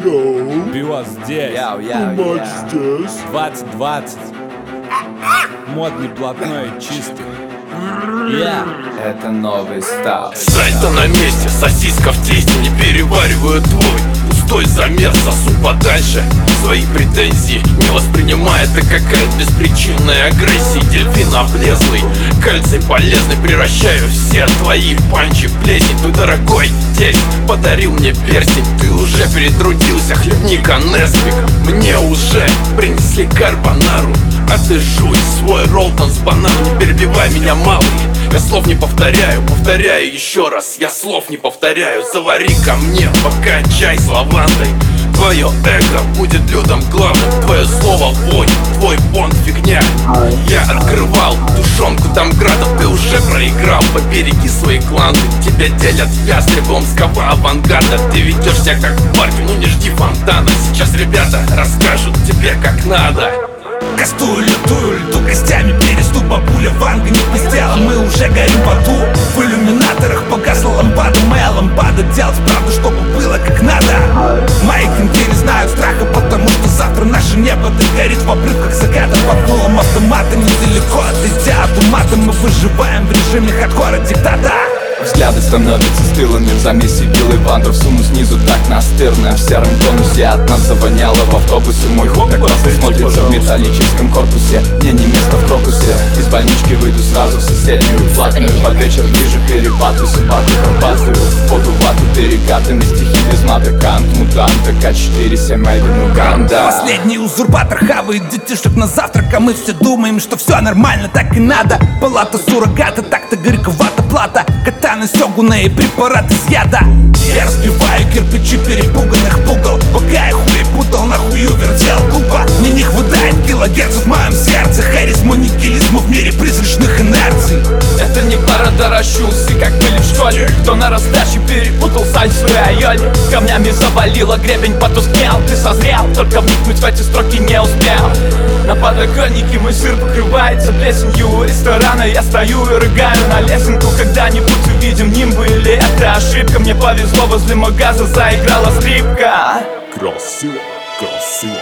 Йоу, Пиво здесь, Яу, яу, матч здесь. 2020 Модный, блатной, чистый. Я. Это новый став. Сайта на месте, сосиска в тесте Не перевариваю твой. Пустой замер Сосу подальше. Свои претензии Не воспринимая это как акт беспричинной агрессии Дельфин облезлый, кальций полезный Превращаю все твои панчи в плесень. Твой дорогой тесть подарил мне перстень Уже перетрудился, хлебника Неспик Мне уже принесли карбонару. А ты жуй свой ролтон с бананом. Не перебивай меня, малый. Я слов не повторяю, повторяю еще раз. Я слов не повторяю. Завари ко мне пока чай с лавандой Твое эго будет людом главным. Твое слово вонь, твой понт фигня. Я открывал тушенку проиграл, побереги свои кланы Тебя делят ястребом с авангарда. Ты ведешь себя как в ну не жди фонтана. Сейчас ребята расскажут тебе как надо. Кастую лютую льду гостями переступ Бабуля Ванга не пиздела, мы уже горим в аду В иллюминаторах погасла лампада Моя лампада делать правду, чтобы было как надо. Мои кенты не знают страха, потому что завтра наше небо догорит в обрывках заката Под дулом автомата недалеко умата Мы выживаем в режиме хардкора диктата. Взгляды становятся стылыми В замесе белый вандер всуну снизу так настырно. В сером тонусе от нас завоняло в автобусе Мой хоп просто смотрится в металлическом корпусе. Мне не место в крокусе. Из больнички выйду сразу в соседнюю платную. Под вечер ближе перепады Субаты пробатываю В воду вату перекатами Стихи без мата Кант, мутант К4, 7 ну ганда Последний узурпатор хавает детишек на завтрак А мы все думаем, что все нормально, так и надо. Палата суррогата, так-то горьковата плата. Катаны, сёгуны и препарат из яда. Я разбиваю кирпичи перепуганных пугал Пока я пара дорощусы, как были в школе Кто на раздаче перепутал сальсу и айоли Камнями завалило, гребень потускнел Ты созрел, только вникнуть в эти строки не успел. На подоконнике мой сыр покрывается плесенью у ресторана Я стою и рыгаю на лесенку. Когда-нибудь увидим нимбы или это ошибка. Мне повезло, возле магаза заиграла скрипка. Красиво, красиво.